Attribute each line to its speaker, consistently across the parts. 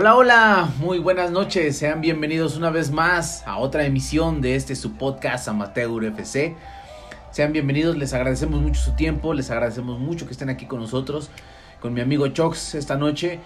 Speaker 1: Hola, hola, muy buenas noches, sean bienvenidos una vez más a otra emisión de este su podcast Amateur FC. Sean bienvenidos, les agradecemos mucho su tiempo, les agradecemos mucho que estén aquí con nosotros, con mi amigo Chox esta noche,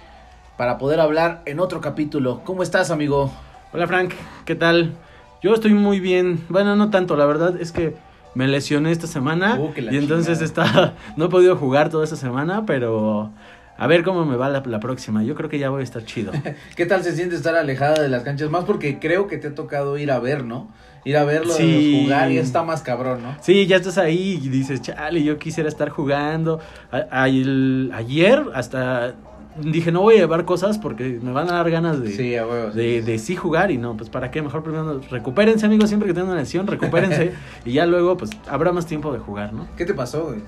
Speaker 1: para poder hablar en otro capítulo. ¿Cómo estás, amigo?
Speaker 2: Hola, Frank, ¿qué tal? Yo estoy muy bien, bueno, no tanto, la verdad es que me lesioné esta semana
Speaker 1: Uh,
Speaker 2: y entonces está, no he podido jugar toda esta semana, pero a ver cómo me va la, la próxima. Yo creo que ya voy a estar chido.
Speaker 1: ¿Qué tal se siente estar alejada de las canchas? Más porque creo que te ha tocado ir a ver, ¿no? Ir a verlo
Speaker 2: Sí.
Speaker 1: jugar y está más cabrón, ¿no?
Speaker 2: Sí, ya estás ahí y dices, chale, yo quisiera estar jugando. A- a- el- ayer hasta dije, no voy a llevar cosas porque me van a dar ganas de,
Speaker 1: Sí,
Speaker 2: de, de sí jugar y no, pues para qué, mejor primero recupérense amigos, siempre que tengan una lesión, recupérense y ya luego pues habrá más tiempo de jugar, ¿no?
Speaker 1: ¿Qué te pasó, güey?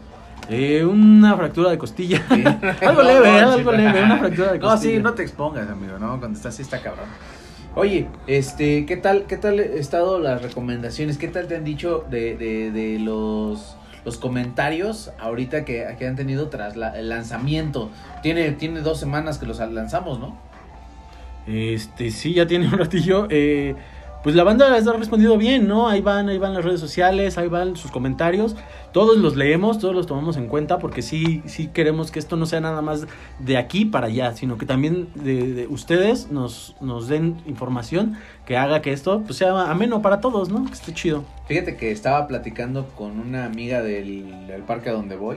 Speaker 2: Eh, una fractura de costilla.
Speaker 1: Sí.
Speaker 2: algo
Speaker 1: No,
Speaker 2: leve,
Speaker 1: no,
Speaker 2: algo leve, una fractura de
Speaker 1: No,
Speaker 2: costilla.
Speaker 1: sí, no te expongas, amigo, ¿no? Cuando estás así está cabrón. Oye, este, ¿qué tal, qué tal han estado las recomendaciones? ¿Qué tal te han dicho de, de, de los, los comentarios ahorita que, que han tenido tras la- el lanzamiento? Tiene, tiene dos semanas que los lanzamos, ¿no?
Speaker 2: Este, sí, ya tiene un ratillo. Eh, pues la banda les ha respondido bien, ¿no? Ahí van, ahí van las redes sociales, ahí van sus comentarios. Todos los leemos, todos los tomamos en cuenta porque sí, sí queremos que esto no sea nada más de aquí para allá, sino que también de, de ustedes nos, nos den información que haga que esto pues, sea ameno para todos, ¿no? Que esté chido.
Speaker 1: Fíjate que estaba platicando con una amiga del, del parque a donde voy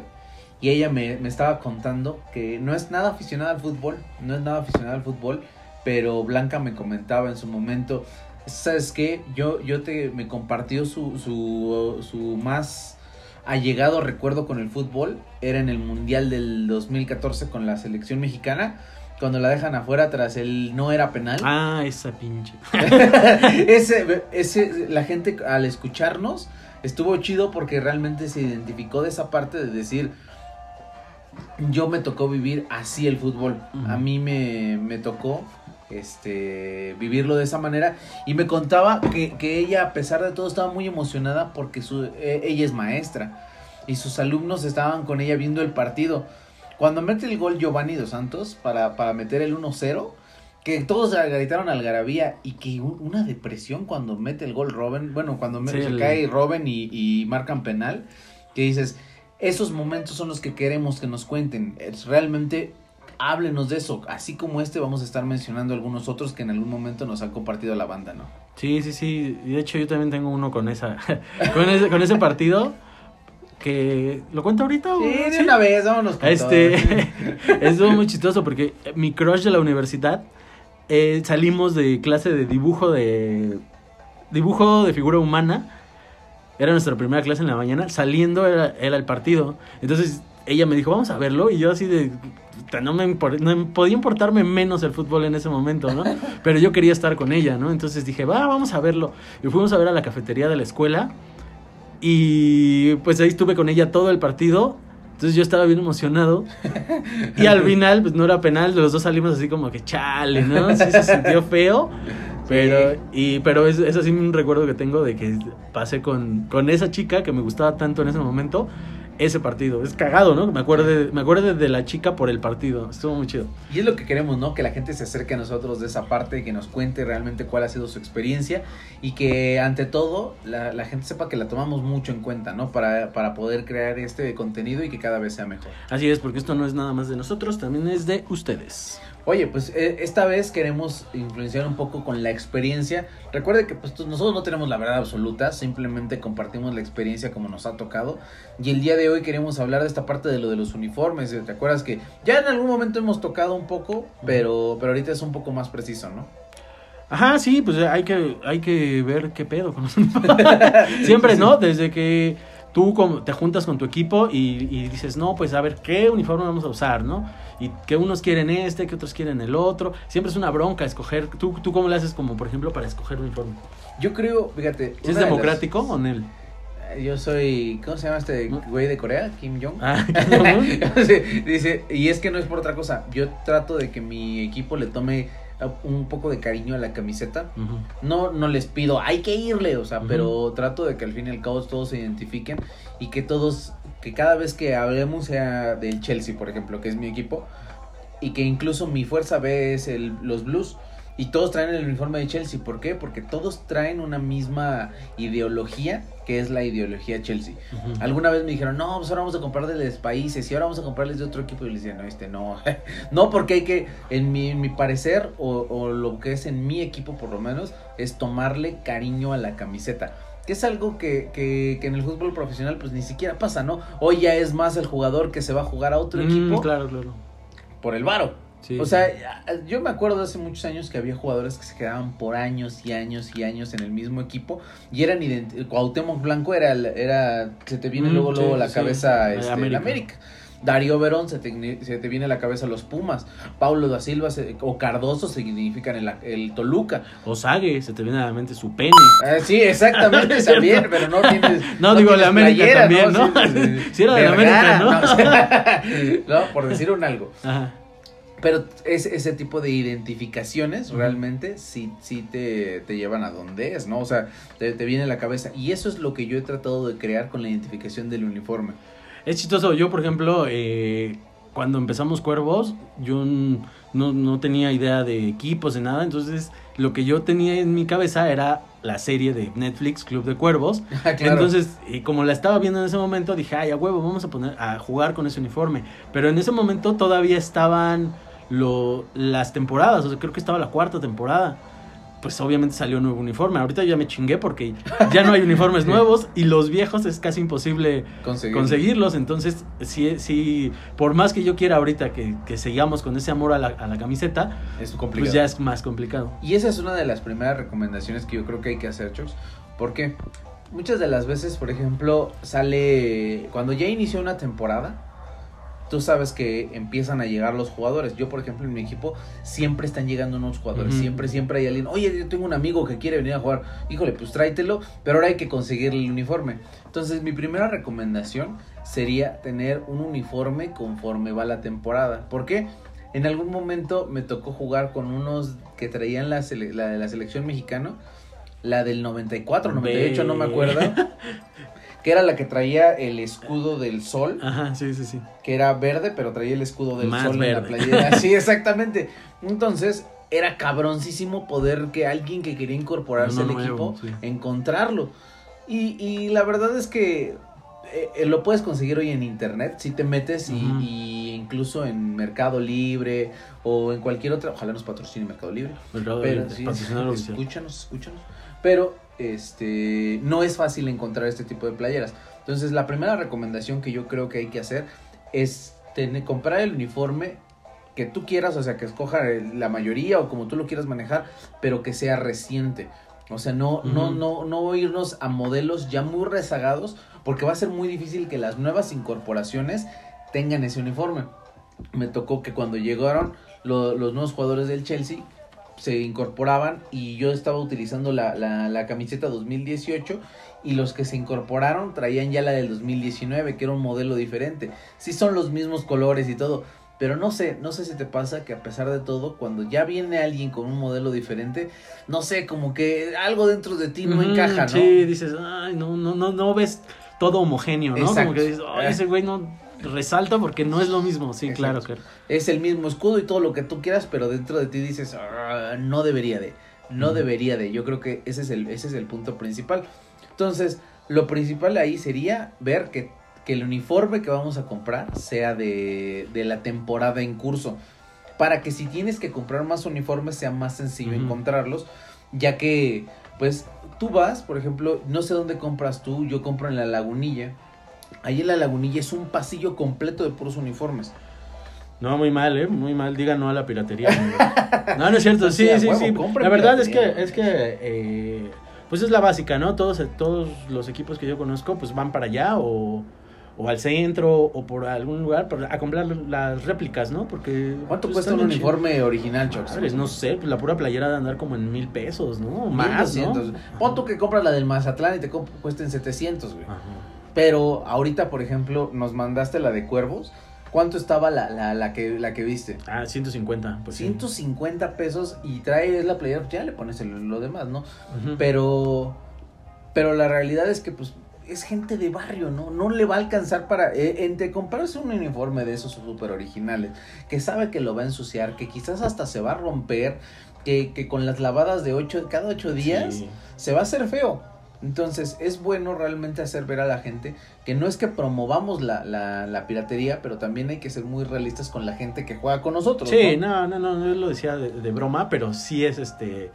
Speaker 1: y ella me, me estaba contando que no es nada aficionada al fútbol, no es nada aficionada al fútbol, pero Blanca me comentaba en su momento, ¿sabes qué? Yo, yo te, me compartió su, su, su más allegado recuerdo con el fútbol, era en el Mundial del 2014 con la selección mexicana, cuando la dejan afuera tras el no era penal.
Speaker 2: Ah, esa pinche.
Speaker 1: ese, ese, la gente al escucharnos estuvo chido porque realmente se identificó de esa parte de decir, yo me tocó vivir así el fútbol. A mí me, me tocó este vivirlo de esa manera y me contaba que, que ella a pesar de todo estaba muy emocionada porque su, eh, ella es maestra y sus alumnos estaban con ella viendo el partido. Cuando mete el gol Giovanni Dos Santos para, para meter el 1-0, que todos gritaron algarabía y que un- una depresión cuando mete el gol Robin, bueno, cuando
Speaker 2: Sí,
Speaker 1: se cae Robin y, y marcan penal, que dices, esos momentos son los que queremos que nos cuenten, es realmente háblenos de eso, así como este vamos a estar mencionando algunos otros que en algún momento nos han compartido la banda, ¿no?
Speaker 2: Sí, sí, sí. Y de hecho yo también tengo uno con esa, con ese, con ese partido que lo cuento ahorita.
Speaker 1: Sí, de una vez, vámonos con
Speaker 2: Este, estuvo muy chistoso porque mi crush de la universidad eh, salimos de clase de dibujo de dibujo de figura humana. Era nuestra primera clase en la mañana. Saliendo era, era el partido. Entonces ella me dijo, vamos a verlo. Y yo así de... No me no podía importarme menos el fútbol en ese momento, ¿no? Pero yo quería estar con ella, ¿no? Entonces dije, va, vamos a verlo. Y fuimos a ver a la cafetería de la escuela. Y pues ahí estuve con ella todo el partido. Entonces yo estaba bien emocionado. Y al final, pues no era penal. Los dos salimos así como que chale, ¿no? Sí se sintió feo. Pero, y, pero es, es así un recuerdo que tengo de que pasé con, con esa chica que me gustaba tanto en ese momento. Ese partido. Es cagado, ¿no? Me acuerdo me acuerdo de la chica por el partido. Estuvo muy chido.
Speaker 1: Y es lo que queremos, ¿no? Que la gente se acerque a nosotros de esa parte, que nos cuente realmente cuál ha sido su experiencia y que ante todo la, la gente sepa que la tomamos mucho en cuenta, ¿no? Para, para poder crear este contenido y que cada vez sea mejor.
Speaker 2: Así es, porque esto no es nada más de nosotros, también es de ustedes.
Speaker 1: Oye, pues eh, esta vez queremos influenciar un poco con la experiencia. Recuerde que pues, nosotros no tenemos la verdad absoluta, simplemente compartimos la experiencia como nos ha tocado. Y el día de hoy queremos hablar de esta parte de lo de los uniformes. ¿Te acuerdas que ya en algún momento hemos tocado un poco, pero, pero ahorita es un poco más preciso, ¿no?
Speaker 2: Ajá, sí, pues hay que, hay que ver qué pedo con los uniformes. Siempre, ¿no? Desde que tú como te juntas con tu equipo y, y dices, no, pues a ver, ¿qué uniforme vamos a usar, no? Y que unos quieren este, que otros quieren el otro. Siempre es una bronca escoger. ¿Tú, tú cómo le haces como, por ejemplo, para escoger un uniforme?
Speaker 1: Yo creo, fíjate.
Speaker 2: ¿Si es
Speaker 1: una de las-
Speaker 2: democrático o Nel?
Speaker 1: Yo soy, ¿cómo se llama este güey de Corea? Kim Jong.
Speaker 2: Ah, ¿no?
Speaker 1: Sí, dice, y es que no es por otra cosa. Yo trato de que mi equipo le tome un poco de cariño a la camiseta. No, no les pido, hay que irle, o sea, pero trato de que al fin y al cabo todos se identifiquen y que todos, que cada vez que hablemos sea del Chelsea, por ejemplo, que es mi equipo, y que incluso mi fuerza B es el, los Blues. Y todos traen el uniforme de Chelsea. ¿Por qué? Porque todos traen una misma ideología, que es la ideología Chelsea. Alguna vez me dijeron, no, pues ahora vamos a comprarles de los países y ahora vamos a comprarles de otro equipo. Y les decía, no, este no. no, porque hay que, en mi, en mi parecer, o, o lo que es en mi equipo por lo menos, es tomarle cariño a la camiseta. Que es algo que, que, que en el fútbol profesional pues ni siquiera pasa, ¿no? Hoy ya es más el jugador que se va a jugar a otro
Speaker 2: Mm,
Speaker 1: equipo
Speaker 2: claro, claro.
Speaker 1: por el varo.
Speaker 2: Sí,
Speaker 1: o sea, yo me acuerdo de hace muchos años que había jugadores que se quedaban por años y años y años en el mismo equipo y eran Cuauhtémoc Blanco era el- era se te viene
Speaker 2: Mm,
Speaker 1: luego luego la
Speaker 2: sí.
Speaker 1: cabeza este,
Speaker 2: América.
Speaker 1: la América. Darío Verón se te, se te viene a la cabeza los Pumas, Paulo da Silva se- o Cardoso significan el, el Toluca.
Speaker 2: Osague, se te viene a la mente su pene.
Speaker 1: Ah, sí, exactamente también, pero no tienes
Speaker 2: No, digo, la América también, ¿no?
Speaker 1: Sí.
Speaker 2: Si era de América,
Speaker 1: ¿no? no, por decir un algo.
Speaker 2: Ajá.
Speaker 1: Pero es, ese tipo de identificaciones realmente sí, sí te, te llevan a donde es, ¿no? O sea, te, te viene a la cabeza. Y eso es lo que yo he tratado de crear con la identificación del uniforme.
Speaker 2: Es chistoso. Yo, por ejemplo, eh, cuando empezamos Cuervos, yo no, no tenía idea de equipos, de nada. Entonces, lo que yo tenía en mi cabeza era la serie de Netflix, Club de Cuervos.
Speaker 1: Ah, Claro.
Speaker 2: Entonces, y como la estaba viendo en ese momento, dije, ay, a huevo, vamos a poner a jugar con ese uniforme. Pero en ese momento todavía estaban lo, las temporadas, o sea, creo que estaba la cuarta temporada. Pues obviamente salió un nuevo uniforme. Ahorita ya me chingué porque ya no hay uniformes nuevos y los viejos es casi imposible
Speaker 1: conseguir.
Speaker 2: conseguirlos. Entonces, sí, sí, por más que yo quiera ahorita que, que sigamos con ese amor a la, a la camiseta,
Speaker 1: Es complicado.
Speaker 2: pues ya es más complicado.
Speaker 1: Y esa es una de las primeras recomendaciones que yo creo que hay que hacer, Chox. Porque muchas de las veces, por ejemplo, sale. Cuando ya inició una temporada, tú sabes que empiezan a llegar los jugadores. Yo, por ejemplo, en mi equipo siempre están llegando unos jugadores. Siempre, siempre hay alguien. Oye, yo tengo un amigo que quiere venir a jugar. Híjole, pues tráetelo. Pero ahora hay que conseguir el uniforme. Entonces, mi primera recomendación sería tener un uniforme conforme va la temporada. ¿Por qué? En algún momento me tocó jugar con unos que traían la, sele- la de la selección mexicana, la del 94, 98, no me acuerdo, que era la que traía el escudo del sol,
Speaker 2: Ajá, sí, sí, sí.
Speaker 1: que era verde, pero traía el escudo del
Speaker 2: Más
Speaker 1: sol en la playera. Sí, exactamente. Entonces, era cabroncísimo poder que alguien que quería incorporarse al
Speaker 2: nuevo,
Speaker 1: equipo,
Speaker 2: sí.
Speaker 1: encontrarlo. Y, y la verdad es que eh, eh, lo puedes conseguir hoy en internet si te metes y, incluso en Mercado Libre o en cualquier otra, ojalá nos patrocine Mercado Libre.
Speaker 2: Mercado
Speaker 1: Pero
Speaker 2: Libre,
Speaker 1: sí, escúchanos, escúchanos. Pero este no es fácil encontrar este tipo de playeras. Entonces, la primera recomendación que yo creo que hay que hacer es tener, comprar el uniforme que tú quieras, o sea, que escoja la mayoría o como tú lo quieras manejar, pero que sea reciente. O sea, no, no, no, no irnos a modelos ya muy rezagados, porque va a ser muy difícil que las nuevas incorporaciones tengan ese uniforme. Me tocó que cuando llegaron lo- los nuevos jugadores del Chelsea, se incorporaban y yo estaba utilizando la, la, la camiseta 2018 y los que se incorporaron traían ya la del 2019, que era un modelo diferente. Sí son los mismos colores y todo, pero no sé, no sé si te pasa que a pesar de todo, cuando ya viene alguien con un modelo diferente, no sé, como que algo dentro de ti no encaja, ¿no?
Speaker 2: Sí, dices, ay, no, no, no, no ves todo homogéneo, ¿no?
Speaker 1: Exacto.
Speaker 2: Como que dices, ay, ese güey no resalta porque no es lo mismo. Sí, claro,
Speaker 1: Exacto.
Speaker 2: claro.
Speaker 1: Es el mismo escudo y todo lo que tú quieras, pero dentro de ti dices, "Ah, no debería de, no debería de. Yo creo que ese es el, ese es el punto principal. Entonces, lo principal ahí sería ver que, que el uniforme que vamos a comprar sea de, de la temporada en curso. Para que si tienes que comprar más uniformes sea más sencillo encontrarlos, ya que, pues, tú vas, por ejemplo, no sé dónde compras tú, yo compro en la lagunilla. Ahí en la lagunilla es un pasillo completo de puros uniformes.
Speaker 2: No, muy mal, ¿eh? Muy mal. Diga no a la piratería. no, no es cierto. Sí,
Speaker 1: Sí,
Speaker 2: sí, La verdad es que, es que, eh, pues es la básica, ¿no? Todos, todos los equipos que yo conozco, pues van para allá o, o al centro o por algún lugar para- a comprar las réplicas, ¿no? Porque...
Speaker 1: ¿Cuánto
Speaker 2: pues,
Speaker 1: cuesta un uniforme original, Chox?
Speaker 2: Madres, no sé, pues la pura playera de andar como en mil pesos, ¿no? Más, ¿no?
Speaker 1: 1200. Pon tú que compras la del Mazatlán y te cuesta en 700, güey.
Speaker 2: Ajá.
Speaker 1: Pero ahorita, por ejemplo, nos mandaste la de Cuervos. ¿Cuánto estaba la, la, la, que, la que viste?
Speaker 2: Ah, 150, pues sí.
Speaker 1: 150 pesos y trae la playera, pues ya le pones el- lo demás, ¿no? Pero, pero la realidad es que, pues, es gente de barrio, ¿no? No le va a alcanzar para, eh, entre comprarse un uniforme de esos súper originales, que sabe que lo va a ensuciar, que quizás hasta se va a romper, que, que con las lavadas de ocho, cada ocho días
Speaker 2: Sí.
Speaker 1: se va a hacer feo. Entonces es bueno realmente hacer ver a la gente que no es que promovamos la, la, la piratería, pero también hay que ser muy realistas con la gente que juega con nosotros.
Speaker 2: Sí,
Speaker 1: ¿no?
Speaker 2: no, no, no, yo lo decía de, de broma, pero sí es este.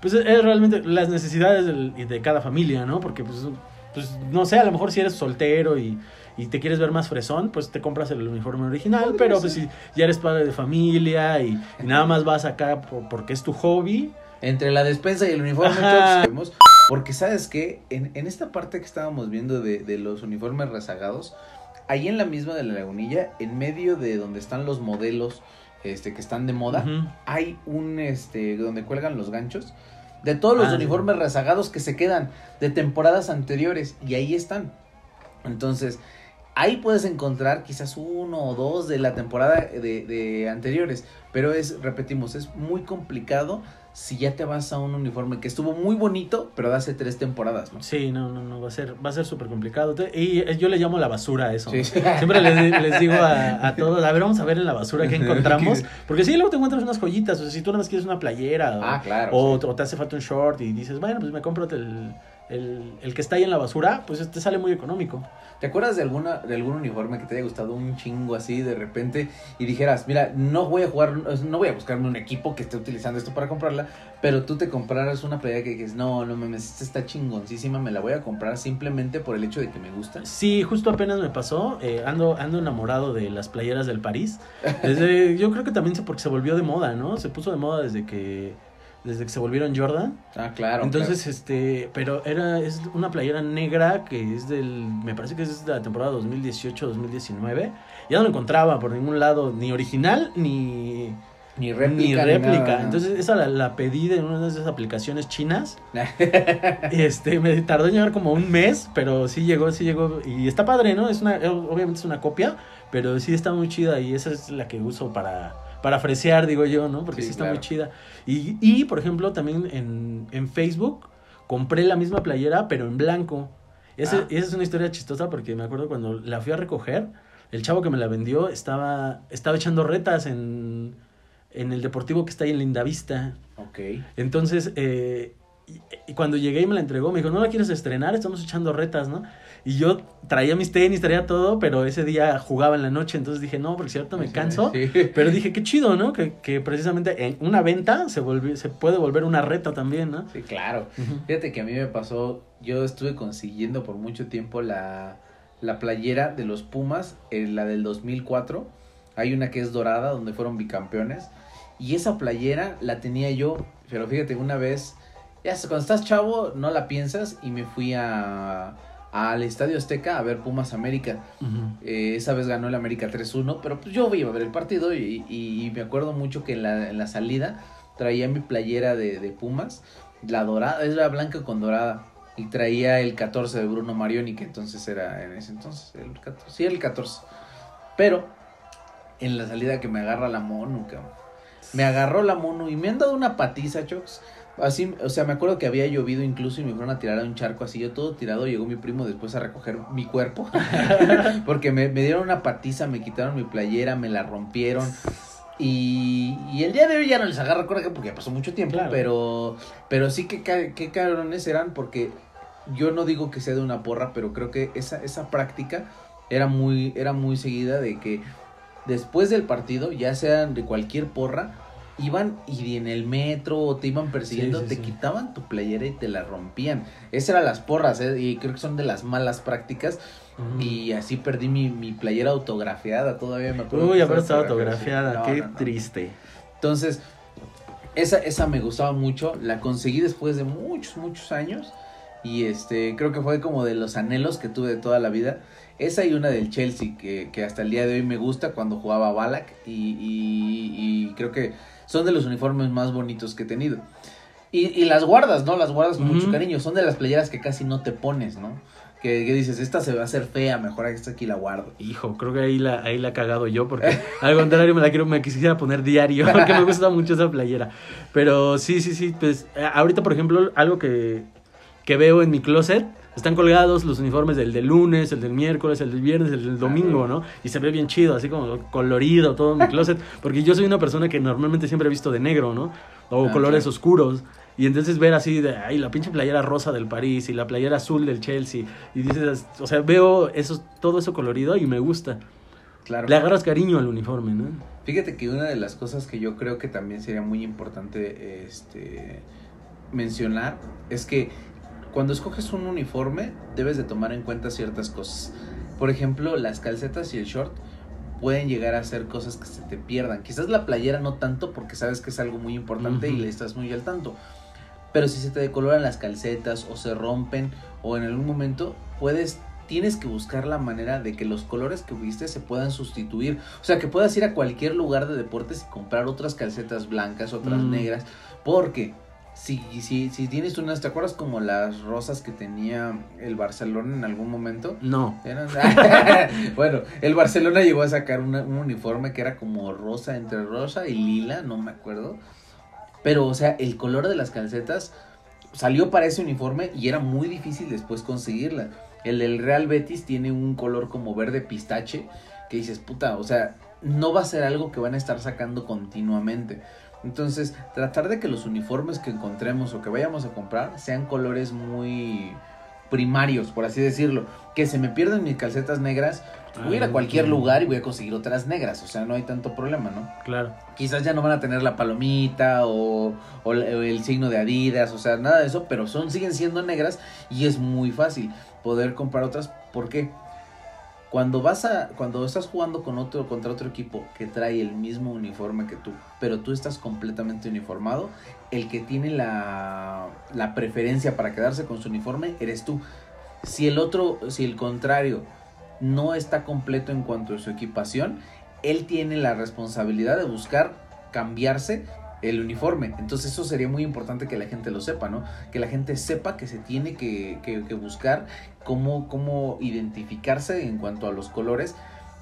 Speaker 2: Pues es- realmente las necesidades del- de cada familia, ¿no? Porque, pues, pues, no sé, a lo mejor si eres soltero y, y te quieres ver más fresón, pues te compras el uniforme original, pero pues si ya eres padre de familia y, y nada más vas acá por- porque es tu hobby.
Speaker 1: Entre la despensa y el uniforme, entonces, porque sabes que en, en esta parte que estábamos viendo de, de los uniformes rezagados, ahí en la misma de la lagunilla, en medio de donde están los modelos este, que están de moda, hay un este donde cuelgan los ganchos de todos los
Speaker 2: Ah,
Speaker 1: uniformes rezagados que se quedan de temporadas anteriores y ahí están. Entonces, ahí puedes encontrar quizás uno o dos de la temporada de, de anteriores, pero es, repetimos, es muy complicado si ya te vas a un uniforme que estuvo muy bonito, pero de hace tres temporadas, ¿no?
Speaker 2: Sí, no, no, no, va a ser, va a ser súper complicado. Y eh, yo le llamo la basura a eso.
Speaker 1: Sí,
Speaker 2: ¿no? Siempre les, les digo a, a todos, a ver, vamos a ver en la basura qué encontramos. Porque sí, luego te encuentras unas joyitas. O sea, si tú nada más quieres una playera o,
Speaker 1: Ah, claro.
Speaker 2: o,
Speaker 1: sí.
Speaker 2: o te hace falta un short y dices, bueno, pues me compro el, el, el que está ahí en la basura, pues te sale muy económico.
Speaker 1: ¿Te acuerdas de alguna de algún uniforme que te haya gustado un chingo así de repente y dijeras, mira, no voy a jugar, no voy a buscarme un equipo que esté utilizando esto para comprarla, pero tú te compraras una playera que dices, no, no mames, esta está chingoncísima, me la voy a comprar simplemente por el hecho de que me gusta?
Speaker 2: Sí, justo apenas me pasó. eh, ando, ando enamorado de las playeras del París. Desde, yo creo que también porque se volvió de moda, ¿no? Se puso de moda desde que, desde que se volvieron Jordan.
Speaker 1: Ah, claro.
Speaker 2: Entonces, este, pero era, es una playera negra que es del, me parece que es de la temporada 2018-2019. Ya no la encontraba por ningún lado, ni original, ni,
Speaker 1: ni réplica.
Speaker 2: ni réplica.
Speaker 1: nada, ¿no?
Speaker 2: Entonces, esa la, la pedí de una de esas aplicaciones chinas. Y este, me tardó en llegar como un mes, pero sí llegó, sí llegó. Y está padre, ¿no? Es una, obviamente es una copia, pero sí está muy chida y esa es la que uso para, para fresear, digo yo, ¿no? Porque sí,
Speaker 1: Sí,
Speaker 2: está
Speaker 1: claro.
Speaker 2: muy chida. Y, y, por ejemplo, también en, en Facebook compré la misma playera, pero en blanco. Ese-
Speaker 1: Ah.
Speaker 2: Esa es una historia chistosa porque me acuerdo cuando la fui a recoger, el chavo que me la vendió estaba, estaba echando retas en, en el deportivo que está ahí en Lindavista.
Speaker 1: ok.
Speaker 2: Entonces, eh, y, y cuando llegué y me la entregó, me dijo, ¿no la quieres estrenar? Estamos echando retas, ¿no? Y yo traía mis tenis, traía todo, pero ese día jugaba en la noche, entonces dije, no, porque cierto me canso.
Speaker 1: Sí.
Speaker 2: Pero dije, qué chido, ¿no? Que, que precisamente en una venta se, volvió, se puede volver una reta también, ¿no?
Speaker 1: Sí, claro. Fíjate que a mí me pasó, yo estuve consiguiendo por mucho tiempo la, la playera de los Pumas, eh, la del 2004. Hay una que es dorada, donde fueron bicampeones. Y esa playera la tenía yo, pero fíjate, una vez, ya cuando estás chavo, no la piensas, y me fui a al Estadio Azteca a ver Pumas América. Eh, esa vez ganó el América 3-1, pero pues yo iba a ver el partido y, y- y me acuerdo mucho que en la, en la salida traía mi playera de, de Pumas, la dorada, es la blanca con dorada, y traía el 14 de Bruno Marioni, que entonces era en ese entonces, el 14, sí, el 14. Pero en la salida que me agarra la mono, cabrón. Me agarró la mono y me han dado una patiza, Chox. Así, o sea, me acuerdo que había llovido incluso y me fueron a tirar a un charco así, yo todo tirado, llegó mi primo después a recoger mi cuerpo. Porque me, me dieron una patiza, me quitaron mi playera, me la rompieron. Y, y el día de hoy ya no les agarro coraje porque ya pasó mucho tiempo,
Speaker 2: Claro.
Speaker 1: pero pero sí que qué cabrones eran porque yo no digo que sea de una porra, pero creo que esa, esa práctica era muy, era muy seguida de que después del partido, ya sean de cualquier porra, iban y en el metro o te iban persiguiendo,
Speaker 2: Sí, sí,
Speaker 1: te
Speaker 2: sí.
Speaker 1: quitaban tu playera y te la rompían. Esas eran las porras, ¿eh? y creo que son de las malas prácticas. Y así perdí mi, mi playera autografiada, todavía me acuerdo.
Speaker 2: Uy, ahora estaba
Speaker 1: autografiada. No,
Speaker 2: qué
Speaker 1: no, no.
Speaker 2: triste.
Speaker 1: Entonces, esa, esa me gustaba mucho, la conseguí después de muchos, muchos años. Y este, creo que fue como de los anhelos que tuve de toda la vida. Esa y una del Chelsea, que, que hasta el día de hoy me gusta cuando jugaba Balak. Y, y, y creo que son de los uniformes más bonitos que he tenido. Y, y las guardas, ¿no? Las guardas con mucho
Speaker 2: Ujú.
Speaker 1: cariño. Son de las playeras que casi no te pones, ¿no? Que, que dices, esta se va a hacer fea, mejor esta aquí la guardo.
Speaker 2: Hijo, creo que ahí la, ahí la he cagado yo, porque al contrario me la quiero, me quisiera poner diario, porque me gusta mucho esa playera. Pero sí, sí, sí, pues eh, ahorita, por ejemplo, algo que, que veo en mi closet están colgados los uniformes del del lunes, el del miércoles, el del viernes, el del domingo, ¿no? Y se ve bien chido, así como colorido todo mi closet, porque yo soy una persona que normalmente siempre he visto de negro, ¿no? O
Speaker 1: Ah,
Speaker 2: colores oscuros. Y entonces ver así de, ay, la pinche playera rosa del París y la playera azul del Chelsea. Y dices, o sea, veo eso, todo eso colorido y me gusta.
Speaker 1: Claro.
Speaker 2: Le agarras cariño al uniforme, ¿no?
Speaker 1: Fíjate que una de las cosas que yo creo que también sería muy importante este, mencionar es que cuando escoges un uniforme debes de tomar en cuenta ciertas cosas. Por ejemplo, las calcetas y el short pueden llegar a ser cosas que se te pierdan. Quizás la playera no tanto porque sabes que es algo muy importante y le estás muy al tanto. Pero si se te decoloran las calcetas o se rompen o en algún momento puedes tienes que buscar la manera de que los colores que viste se puedan sustituir. O sea, que puedas ir a cualquier lugar de deportes y comprar otras calcetas blancas, otras
Speaker 2: Mm.
Speaker 1: negras. Porque si, si, si tienes unas, ¿te acuerdas como las rosas que tenía el Barcelona en algún momento?
Speaker 2: No.
Speaker 1: Eran- bueno, el Barcelona llegó a sacar una- un uniforme que era como rosa, entre rosa y lila, no me acuerdo. Pero, o sea, el color de las calcetas salió para ese uniforme y era muy difícil después conseguirla. El del Real Betis tiene un color como verde pistache que dices, puta, o sea, no va a ser algo que van a estar sacando continuamente. Entonces, tratar de que los uniformes que encontremos o que vayamos a comprar sean colores muy primarios, por así decirlo. Que se me pierden mis calcetas negras, voy a ir a
Speaker 2: Ah,
Speaker 1: cualquier lugar y voy a conseguir otras negras. O sea, no hay tanto problema, ¿no?
Speaker 2: Claro.
Speaker 1: Quizás ya no van a tener la palomita o, o el signo de Adidas, o sea, nada de eso, pero son, siguen siendo negras y es muy fácil poder comprar otras. ¿Por qué? Cuando vas a, cuando estás jugando con otro, contra otro equipo que trae el mismo uniforme que tú, pero tú estás completamente uniformado, el que tiene la, la preferencia para quedarse con su uniforme eres tú. Si el otro, si el contrario no está completo en cuanto a su equipación, él tiene la responsabilidad de buscar cambiarse el uniforme. Entonces eso sería muy importante que la gente lo sepa, ¿no? Que la gente sepa que se tiene que, que- que buscar cómo, cómo identificarse en cuanto a los colores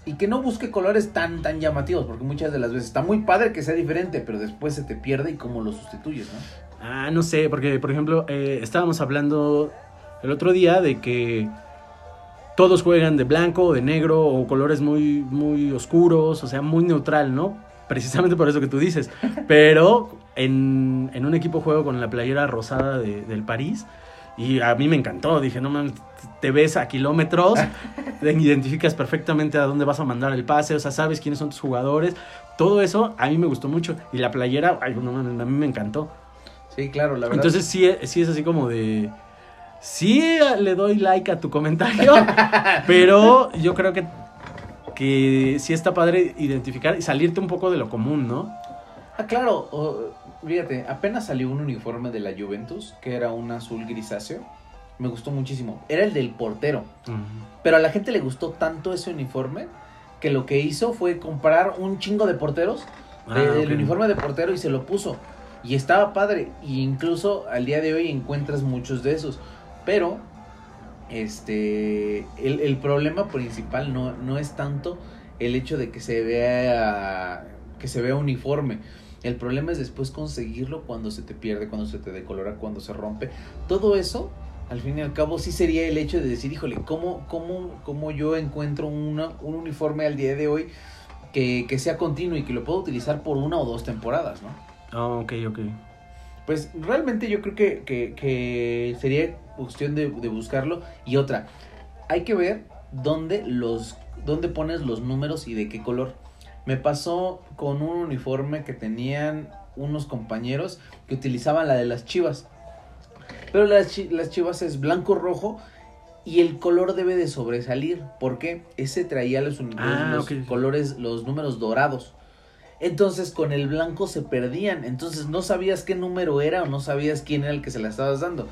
Speaker 1: y que no busque colores tan, tan llamativos, porque muchas de las veces está muy padre que sea diferente, pero después se te pierde y cómo lo sustituyes, ¿no?
Speaker 2: Ah, no sé, porque por ejemplo, eh, estábamos hablando el otro día de que todos juegan de blanco de negro o colores muy, muy oscuros, o sea, muy neutral, ¿no? Precisamente por eso que tú dices. Pero en, en un equipo juego con la playera rosada de- del París y a mí me encantó. Dije, no mames, te ves a kilómetros, te identificas perfectamente a dónde vas a mandar el pase, o sea, sabes quiénes son tus jugadores. Todo eso a mí me gustó mucho. Y la playera, ay, no mames, a mí me encantó.
Speaker 1: Sí, claro, la verdad.
Speaker 2: Entonces sí, sí es así como de... Sí le doy like a tu comentario, pero yo creo que, que sí está padre identificar y salirte un poco de lo común, ¿no?
Speaker 1: Ah, claro, fíjate, apenas salió un uniforme de la Juventus, que era un azul grisáceo. Me gustó muchísimo. Era el del portero. Pero a la gente le gustó tanto ese uniforme que lo que hizo fue comprar un chingo de porteros,
Speaker 2: Ah,
Speaker 1: de- el uniforme de portero y se lo puso. Y estaba padre. Y incluso al día de hoy encuentras muchos de esos. Pero, este, el, el problema principal no, no es tanto el hecho de que se vea, que se vea uniforme. El problema es después conseguirlo cuando se te pierde, cuando se te decolora, cuando se rompe. Todo eso, al fin y al cabo, sí sería el hecho de decir, híjole, ¿cómo, cómo, cómo yo encuentro una, un uniforme al día de hoy que, que sea continuo y que lo pueda utilizar por una o dos temporadas, ¿no?
Speaker 2: Ah, ok, ok.
Speaker 1: Pues realmente yo creo que, que- que sería cuestión de, de buscarlo. Y otra, hay que ver dónde los dónde pones los números y de qué color. Me pasó con un uniforme que tenían unos compañeros que utilizaban la de las chivas. Pero las, chi- las chivas es blanco-rojo y el color debe de sobresalir. ¿Por qué? Ese traía los,
Speaker 2: Ah,
Speaker 1: los colores, los números dorados. Entonces con el blanco se perdían. Entonces no sabías qué número era o no sabías quién era el que se la estabas dando.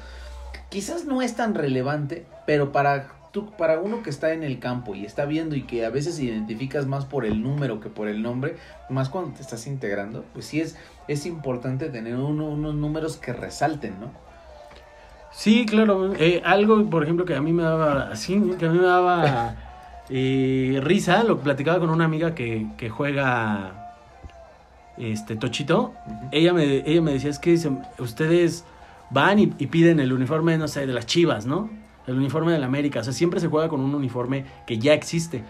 Speaker 1: Quizás no es tan relevante, pero para tú, para uno que está en el campo y está viendo y que a veces identificas más por el número que por el nombre, más cuando te estás integrando, pues sí es, es importante tener uno- unos números que resalten, ¿no?
Speaker 2: Sí, claro. eh, algo, por ejemplo, que a mí me daba, así, que a mí me daba eh, risa, lo platicaba con una amiga que, que juega este Tochito. Ella me, ella me decía, es que se- ustedes van y, y piden el uniforme, no sé, de las chivas, ¿no? el uniforme del América. O sea, siempre se juega con un uniforme que ya existe.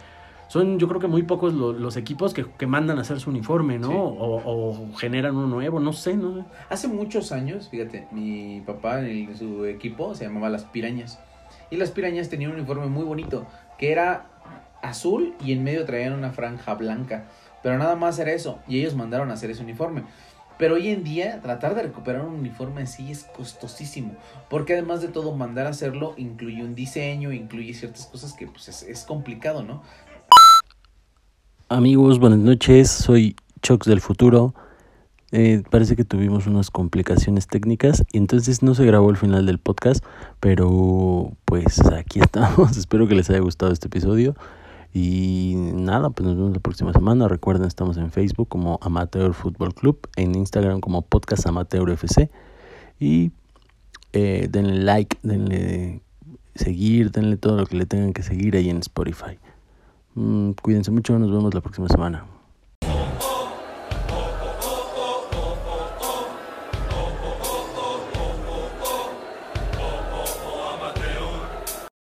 Speaker 2: Son, yo creo que muy pocos lo- los equipos que, que mandan a hacer su uniforme, ¿no?
Speaker 1: Sí.
Speaker 2: O, o generan uno nuevo, no sé, no sé.
Speaker 1: Hace muchos años, fíjate, mi papá en su equipo se llamaba Las Pirañas. Y las Pirañas tenían un uniforme muy bonito, que era azul y en medio traían una franja blanca. Pero nada más era eso, y ellos mandaron a hacer ese uniforme. Pero hoy en día, tratar de recuperar un uniforme así es costosísimo. Porque además de todo, mandar a hacerlo incluye un diseño, incluye ciertas cosas que pues, es, complicado, ¿no?
Speaker 2: Amigos, buenas noches. Soy Chox del futuro. Eh, parece que tuvimos unas complicaciones técnicas y entonces no se grabó el final del podcast, pero pues aquí estamos. Espero que les haya gustado este episodio. Y nada, pues nos vemos la próxima semana. Recuerden, estamos en Facebook como Amateur Fútbol Club, en Instagram como Podcast Amateur FC. Y eh, denle like, denle seguir, denle todo lo que le tengan que seguir ahí en Spotify. Mm, cuídense mucho, nos vemos la próxima semana.